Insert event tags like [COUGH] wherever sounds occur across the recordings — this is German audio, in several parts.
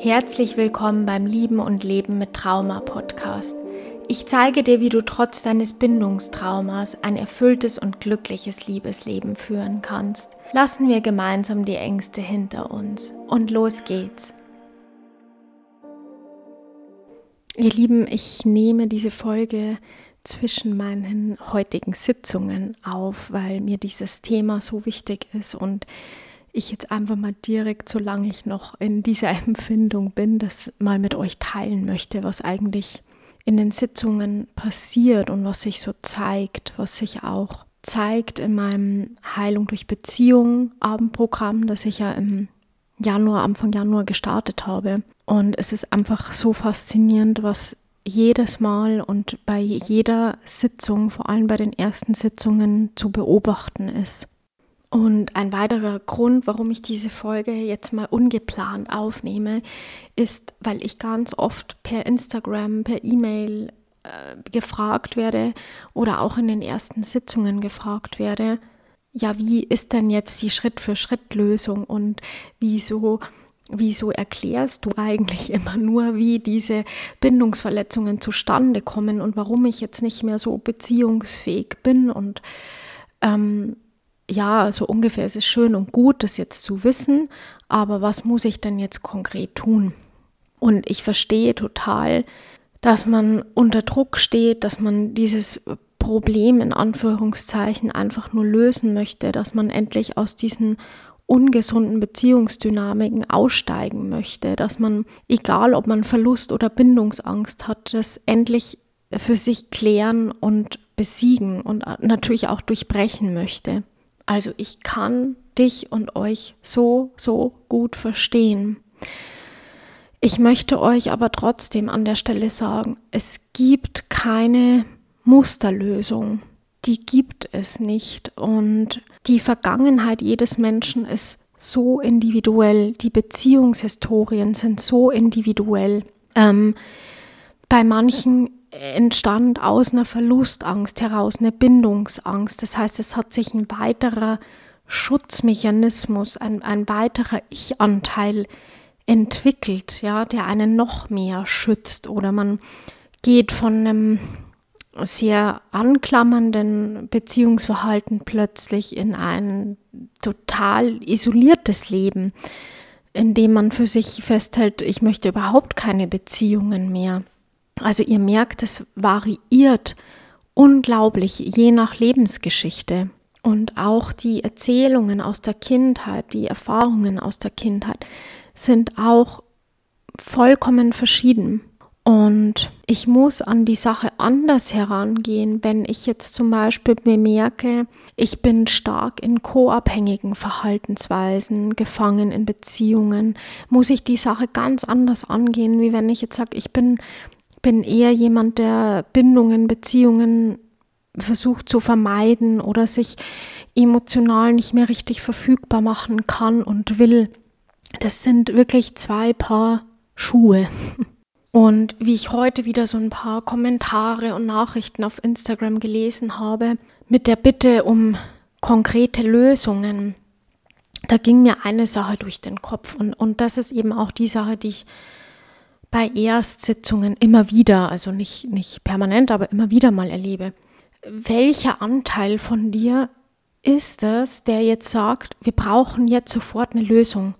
Herzlich willkommen beim Lieben und Leben mit Trauma Podcast. Ich zeige dir, wie du trotz deines Bindungstraumas ein erfülltes und glückliches Liebesleben führen kannst. Lassen wir gemeinsam die Ängste hinter uns und los geht's. Ihr Lieben, ich nehme diese Folge zwischen meinen heutigen Sitzungen auf, weil mir dieses Thema so wichtig ist und ich jetzt einfach mal direkt, solange ich noch in dieser [LAUGHS] Empfindung bin, das mal mit euch teilen möchte, was eigentlich in den Sitzungen passiert und was sich so zeigt, was sich auch zeigt in meinem Heilung durch Beziehung Abendprogramm, das ich ja im Januar, Anfang Januar gestartet habe. Und es ist einfach so faszinierend, was jedes Mal und bei jeder Sitzung, vor allem bei den ersten Sitzungen, zu beobachten ist. Und ein weiterer Grund, warum ich diese Folge jetzt mal ungeplant aufnehme, ist, weil ich ganz oft per Instagram, per E-Mail äh, gefragt werde oder auch in den ersten Sitzungen gefragt werde, ja, wie ist denn jetzt die Schritt-für-Schritt-Lösung und wieso, wieso erklärst du eigentlich [LAUGHS] immer nur, wie diese Bindungsverletzungen zustande kommen und warum ich jetzt nicht mehr so beziehungsfähig bin und ähm, ja, so ungefähr ist es schön und gut, das jetzt zu wissen, aber was muss ich denn jetzt konkret tun? Und ich verstehe total, dass man unter Druck steht, dass man dieses Problem in Anführungszeichen einfach nur lösen möchte, dass man endlich aus diesen ungesunden Beziehungsdynamiken aussteigen möchte, dass man, egal ob man Verlust oder Bindungsangst hat, das endlich für sich klären und besiegen und natürlich auch durchbrechen möchte. Also ich kann dich und euch so, so gut verstehen. Ich möchte euch aber trotzdem an der Stelle sagen, es gibt keine Musterlösung. Die gibt es nicht. Und die Vergangenheit jedes Menschen ist so individuell. Die Beziehungshistorien sind so individuell. Ähm, bei manchen entstand aus einer Verlustangst heraus eine Bindungsangst. Das heißt, es hat sich ein weiterer Schutzmechanismus, ein, ein weiterer Ich-Anteil entwickelt, ja, der einen noch mehr schützt. Oder man geht von einem sehr anklammernden Beziehungsverhalten plötzlich in ein total isoliertes Leben, in dem man für sich festhält, ich möchte überhaupt keine Beziehungen mehr. Also ihr merkt, es variiert unglaublich je nach Lebensgeschichte. Und auch die Erzählungen aus der Kindheit, die Erfahrungen aus der Kindheit sind auch vollkommen verschieden. Und ich muss an die Sache anders herangehen, wenn ich jetzt zum Beispiel bemerke, ich bin stark in co-abhängigen Verhaltensweisen gefangen in Beziehungen, muss ich die Sache ganz anders angehen, wie wenn ich jetzt sage, ich bin bin eher jemand, der Bindungen, Beziehungen versucht zu vermeiden oder sich emotional nicht mehr richtig verfügbar machen kann und will. Das sind wirklich zwei Paar Schuhe. [LAUGHS] Und wie ich heute wieder so ein paar Kommentare und Nachrichten auf Instagram gelesen habe, mit der Bitte um konkrete Lösungen, da ging mir eine Sache durch den Kopf. Und, und das ist eben auch die Sache, die ich bei Erstsitzungen immer wieder, also nicht, nicht permanent, aber immer wieder mal erlebe. Welcher Anteil von dir ist es, der jetzt sagt, wir brauchen jetzt sofort eine Lösung?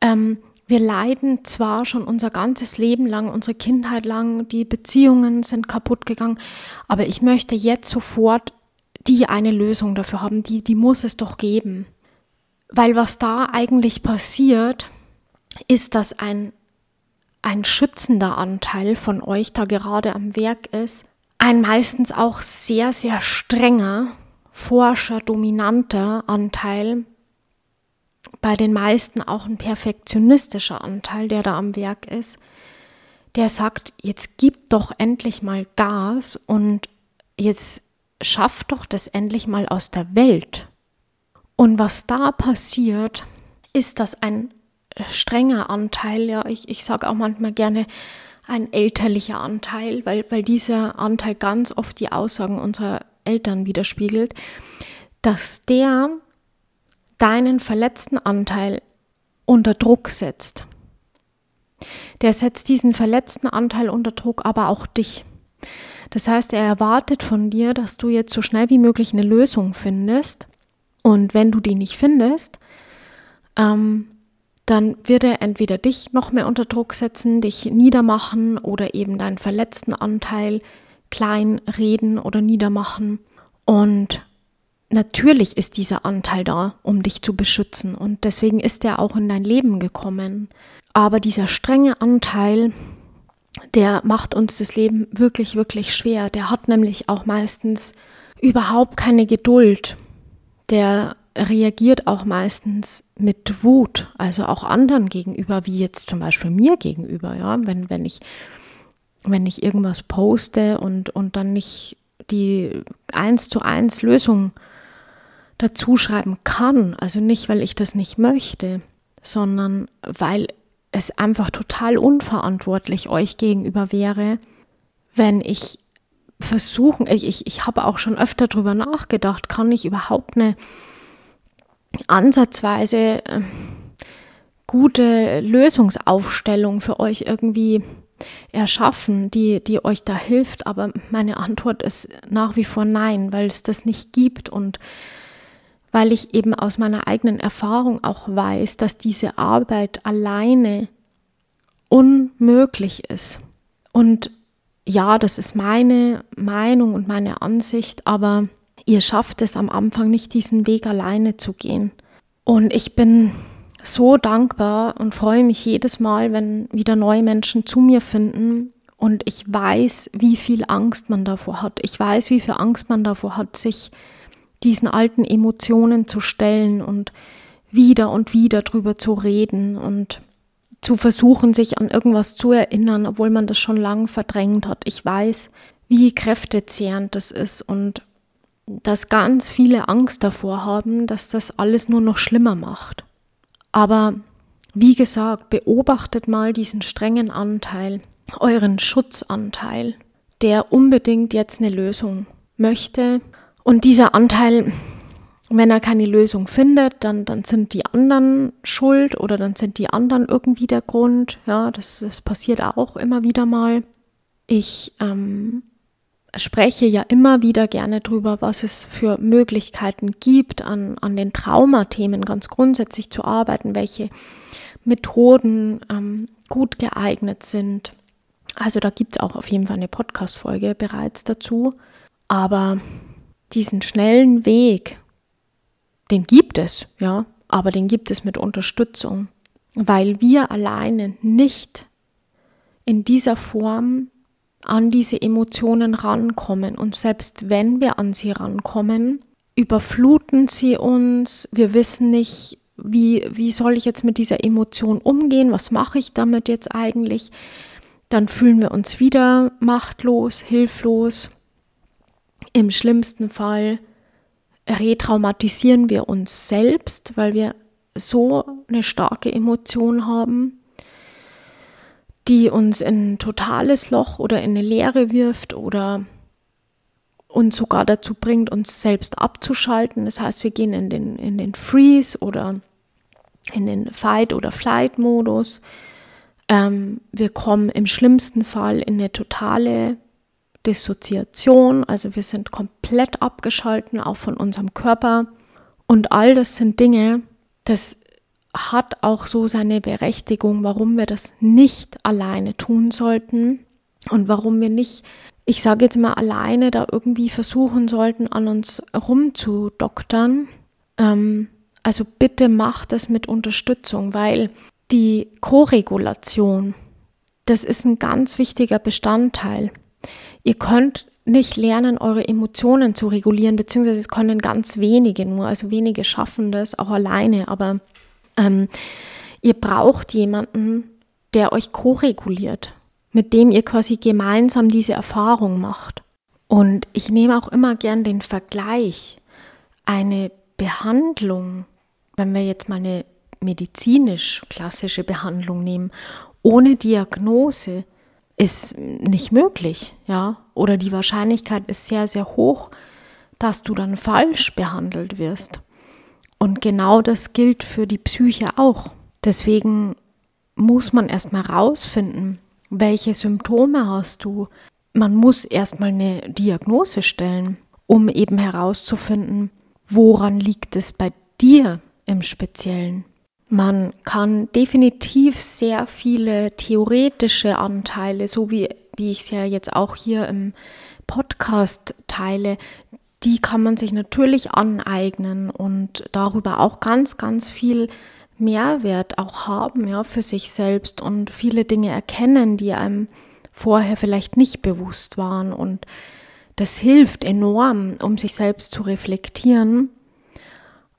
Ähm, wir leiden zwar schon unser ganzes Leben lang, unsere Kindheit lang, die Beziehungen sind kaputt gegangen, aber ich möchte jetzt sofort die eine Lösung dafür haben, die, die muss es doch geben. Weil was da eigentlich passiert, ist, dass ein ein schützender Anteil von euch da gerade am Werk ist, ein meistens auch sehr, sehr strenger, forscher, dominanter Anteil, bei den meisten auch ein perfektionistischer Anteil, der da am Werk ist, der sagt, jetzt gib doch endlich mal Gas und jetzt schaff doch das endlich mal aus der Welt. Und was da passiert, ist, dass ein strenger Anteil, ja, ich, ich sage auch manchmal gerne ein elterlicher Anteil, weil, weil dieser Anteil ganz oft die Aussagen unserer Eltern widerspiegelt, dass der deinen verletzten Anteil unter Druck setzt. der setzt diesen verletzten Anteil unter Druck, aber auch dich. Das heißt, er erwartet von dir, dass du jetzt so schnell wie möglich eine Lösung findest. Und wenn du die nicht findest, ähm, dann wird er entweder dich noch mehr unter Druck setzen, dich niedermachen oder eben deinen verletzten Anteil klein reden oder niedermachen. Und natürlich ist dieser Anteil da, um dich zu beschützen. Und deswegen ist er auch in dein Leben gekommen. Aber dieser strenge Anteil, der macht uns das Leben wirklich, wirklich schwer. Der hat nämlich auch meistens überhaupt keine Geduld. Der reagiert auch meistens mit Wut, also auch anderen gegenüber, wie jetzt zum Beispiel mir gegenüber, ja, wenn, wenn ich, wenn ich irgendwas poste und, und dann nicht die eins zu eins Lösung dazu schreiben kann, also nicht, weil ich das nicht möchte, sondern weil es einfach total unverantwortlich euch gegenüber wäre, wenn ich versuchen, ich, ich, ich habe auch schon öfter darüber nachgedacht, kann ich überhaupt eine ansatzweise äh, gute Lösungsaufstellung für euch irgendwie erschaffen, die, die euch da hilft. Aber meine Antwort ist nach wie vor nein, weil es das nicht gibt und weil ich eben aus meiner eigenen Erfahrung auch weiß, dass diese Arbeit alleine unmöglich ist. Und ja, das ist meine Meinung und meine Ansicht, aber ihr schafft es am Anfang nicht, diesen Weg alleine zu gehen. Und ich bin so dankbar und freue mich jedes Mal, wenn wieder neue Menschen zu mir finden. Und ich weiß, wie viel Angst man davor hat. Ich weiß, wie viel Angst man davor hat, sich diesen alten Emotionen zu stellen und wieder und wieder drüber zu reden und zu versuchen, sich an irgendwas zu erinnern, obwohl man das schon lange verdrängt hat. Ich weiß, wie kräftezehrend das ist und dass ganz viele Angst davor haben, dass das alles nur noch schlimmer macht. Aber wie gesagt, beobachtet mal diesen strengen Anteil, euren Schutzanteil, der unbedingt jetzt eine Lösung möchte. Und dieser Anteil, wenn er keine Lösung findet, dann, dann sind die anderen schuld oder dann sind die anderen irgendwie der Grund. Ja, das, das passiert auch immer wieder mal. Ich ähm, spreche ja immer wieder gerne darüber, was es für Möglichkeiten gibt, an, an den Traumathemen ganz grundsätzlich zu arbeiten, welche Methoden ähm, gut geeignet sind. Also da gibt es auch auf jeden Fall eine Podcast-Folge bereits dazu. Aber diesen schnellen Weg, den gibt es, ja, aber den gibt es mit Unterstützung, weil wir alleine nicht in dieser Form an diese Emotionen rankommen. Und selbst wenn wir an sie rankommen, überfluten sie uns. Wir wissen nicht, wie, wie soll ich jetzt mit dieser Emotion umgehen? Was mache ich damit jetzt eigentlich? Dann fühlen wir uns wieder machtlos, hilflos. Im schlimmsten Fall retraumatisieren wir uns selbst, weil wir so eine starke Emotion haben die uns in ein totales Loch oder in eine Leere wirft oder uns sogar dazu bringt, uns selbst abzuschalten. Das heißt, wir gehen in den, in den Freeze oder in den Fight- oder Flight-Modus. Ähm, wir kommen im schlimmsten Fall in eine totale Dissoziation, also wir sind komplett abgeschalten, auch von unserem Körper. Und all das sind Dinge, das hat auch so seine Berechtigung, warum wir das nicht alleine tun sollten und warum wir nicht, ich sage jetzt mal alleine, da irgendwie versuchen sollten, an uns rumzudoktern. Ähm, also bitte macht das mit Unterstützung, weil die Koregulation, das ist ein ganz wichtiger Bestandteil. Ihr könnt nicht lernen, eure Emotionen zu regulieren, beziehungsweise es können ganz wenige nur, also wenige schaffen das auch alleine, aber ähm, ihr braucht jemanden, der euch ko-reguliert, mit dem ihr quasi gemeinsam diese Erfahrung macht. Und ich nehme auch immer gern den Vergleich. Eine Behandlung, wenn wir jetzt mal eine medizinisch klassische Behandlung nehmen, ohne Diagnose ist nicht möglich, ja, oder die Wahrscheinlichkeit ist sehr sehr hoch, dass du dann falsch behandelt wirst. Und genau das gilt für die Psyche auch. Deswegen muss man erstmal rausfinden, welche Symptome hast du. Man muss erstmal eine Diagnose stellen, um eben herauszufinden, woran liegt es bei dir im Speziellen. Man kann definitiv sehr viele theoretische Anteile, so wie, wie ich es ja jetzt auch hier im Podcast teile, die kann man sich natürlich aneignen und darüber auch ganz, ganz viel Mehrwert auch haben, ja, für sich selbst und viele Dinge erkennen, die einem vorher vielleicht nicht bewusst waren. Und das hilft enorm, um sich selbst zu reflektieren.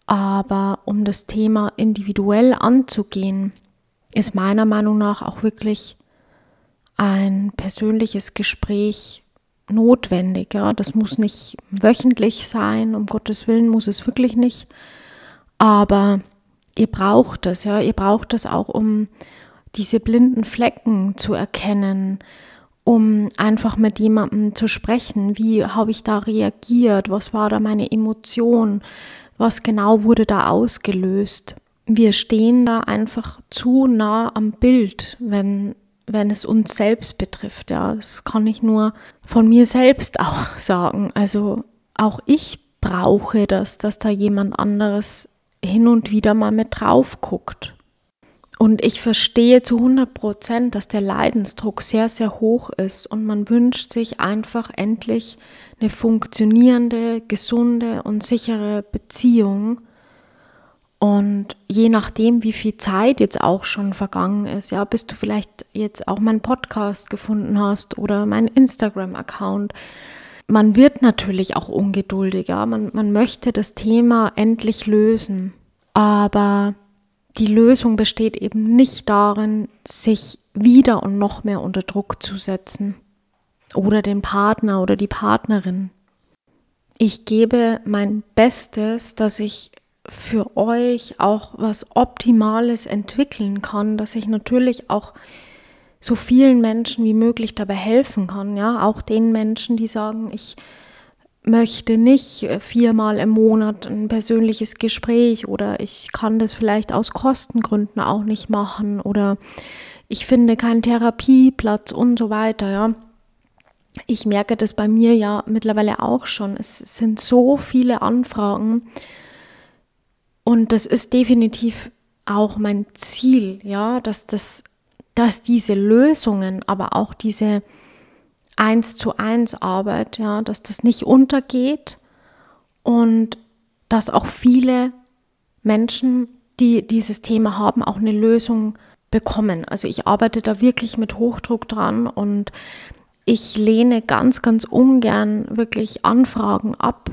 Aber um das Thema individuell anzugehen, ist meiner Meinung nach auch wirklich ein persönliches Gespräch notwendig. Ja, das muss nicht wöchentlich sein, um Gottes Willen muss es wirklich nicht. Aber ihr braucht das, ja, ihr braucht das auch, um diese blinden Flecken zu erkennen, um einfach mit jemandem zu sprechen. Wie habe ich da reagiert? Was war da meine Emotion? Was genau wurde da ausgelöst? Wir stehen da einfach zu nah am Bild, wenn wenn es uns selbst betrifft. Ja, das kann ich nur von mir selbst auch [LAUGHS] sagen. Also auch ich brauche das, dass da jemand anderes hin und wieder mal mit drauf guckt. Und ich verstehe zu 100 Prozent, dass der Leidensdruck sehr, sehr hoch ist und man wünscht sich einfach endlich eine funktionierende, gesunde und sichere Beziehung. Und je nachdem, wie viel Zeit jetzt auch schon vergangen ist, ja, bis du vielleicht jetzt auch meinen Podcast gefunden hast oder meinen Instagram-Account, man wird natürlich auch ungeduldiger. Man, man möchte das Thema endlich lösen. Aber die Lösung besteht eben nicht darin, sich wieder und noch mehr unter Druck zu setzen. Oder den Partner oder die Partnerin. Ich gebe mein Bestes, dass ich für euch auch was Optimales entwickeln kann, dass ich natürlich auch so vielen Menschen wie möglich dabei helfen kann, ja, auch den Menschen, die sagen, ich möchte nicht viermal im Monat ein persönliches Gespräch oder ich kann das vielleicht aus Kostengründen auch nicht machen oder ich finde keinen Therapieplatz und so weiter, ja. Ich merke das bei mir ja mittlerweile auch schon. Es sind so viele Anfragen, und das ist definitiv auch mein Ziel, ja, dass das, dass diese Lösungen, aber auch diese eins zu eins Arbeit, ja, dass das nicht untergeht und dass auch viele Menschen, die dieses Thema haben, auch eine Lösung bekommen. Also ich arbeite da wirklich mit Hochdruck dran und ich lehne ganz, ganz ungern wirklich Anfragen ab,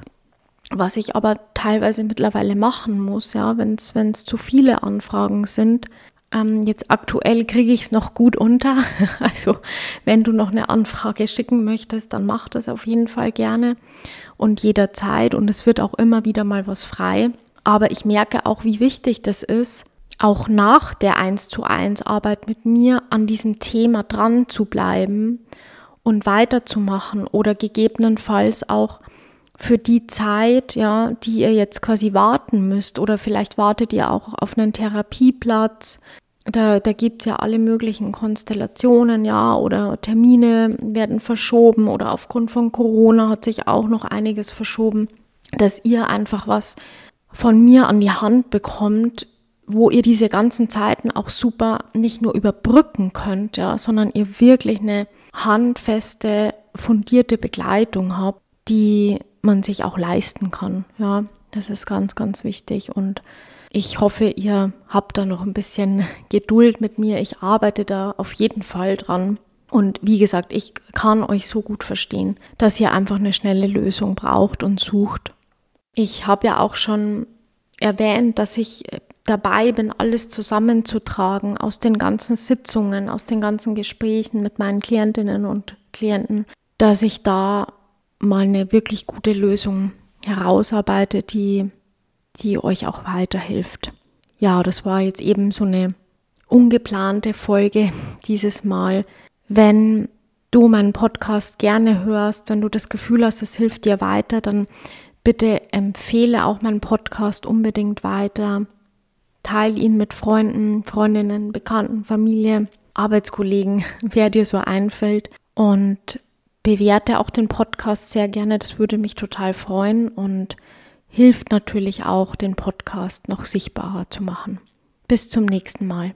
was ich aber teilweise mittlerweile machen muss, ja, wenn es zu viele Anfragen sind. Ähm, jetzt aktuell kriege ich es noch gut unter. [LAUGHS] Also wenn du noch eine Anfrage schicken möchtest, dann mach das auf jeden Fall gerne und jederzeit. Und es wird auch immer wieder mal was frei. Aber ich merke auch, wie wichtig das ist, auch nach der 1 zu 1 Arbeit mit mir an diesem Thema dran zu bleiben und weiterzumachen oder gegebenenfalls auch für die Zeit, ja, die ihr jetzt quasi warten müsst oder vielleicht wartet ihr auch auf einen Therapieplatz. Da, da gibt es ja alle möglichen Konstellationen, ja, oder Termine werden verschoben oder aufgrund von Corona hat sich auch noch einiges verschoben, dass ihr einfach was von mir an die Hand bekommt, wo ihr diese ganzen Zeiten auch super nicht nur überbrücken könnt, ja, sondern ihr wirklich eine handfeste, fundierte Begleitung habt, die man sich auch leisten kann. Ja, das ist ganz, ganz wichtig und ich hoffe, ihr habt da noch ein bisschen [LAUGHS] Geduld mit mir. Ich arbeite da auf jeden Fall dran. Und wie gesagt, ich kann euch so gut verstehen, dass ihr einfach eine schnelle Lösung braucht und sucht. Ich habe ja auch schon erwähnt, dass ich dabei bin, alles zusammenzutragen aus den ganzen Sitzungen, aus den ganzen Gesprächen mit meinen Klientinnen und Klienten, dass ich da mal eine wirklich gute Lösung herausarbeitet, die, die euch auch weiterhilft. Ja, das war jetzt eben so eine ungeplante Folge [LAUGHS] dieses Mal. Wenn du meinen Podcast gerne hörst, wenn du das Gefühl hast, es hilft dir weiter, dann bitte empfehle auch meinen Podcast unbedingt weiter. teile ihn mit Freunden, Freundinnen, Bekannten, Familie, Arbeitskollegen, [LAUGHS] wer dir so einfällt. Und bewerte auch den Podcast sehr gerne. Das würde mich total freuen und hilft natürlich auch, den Podcast noch sichtbarer zu machen. Bis zum nächsten Mal.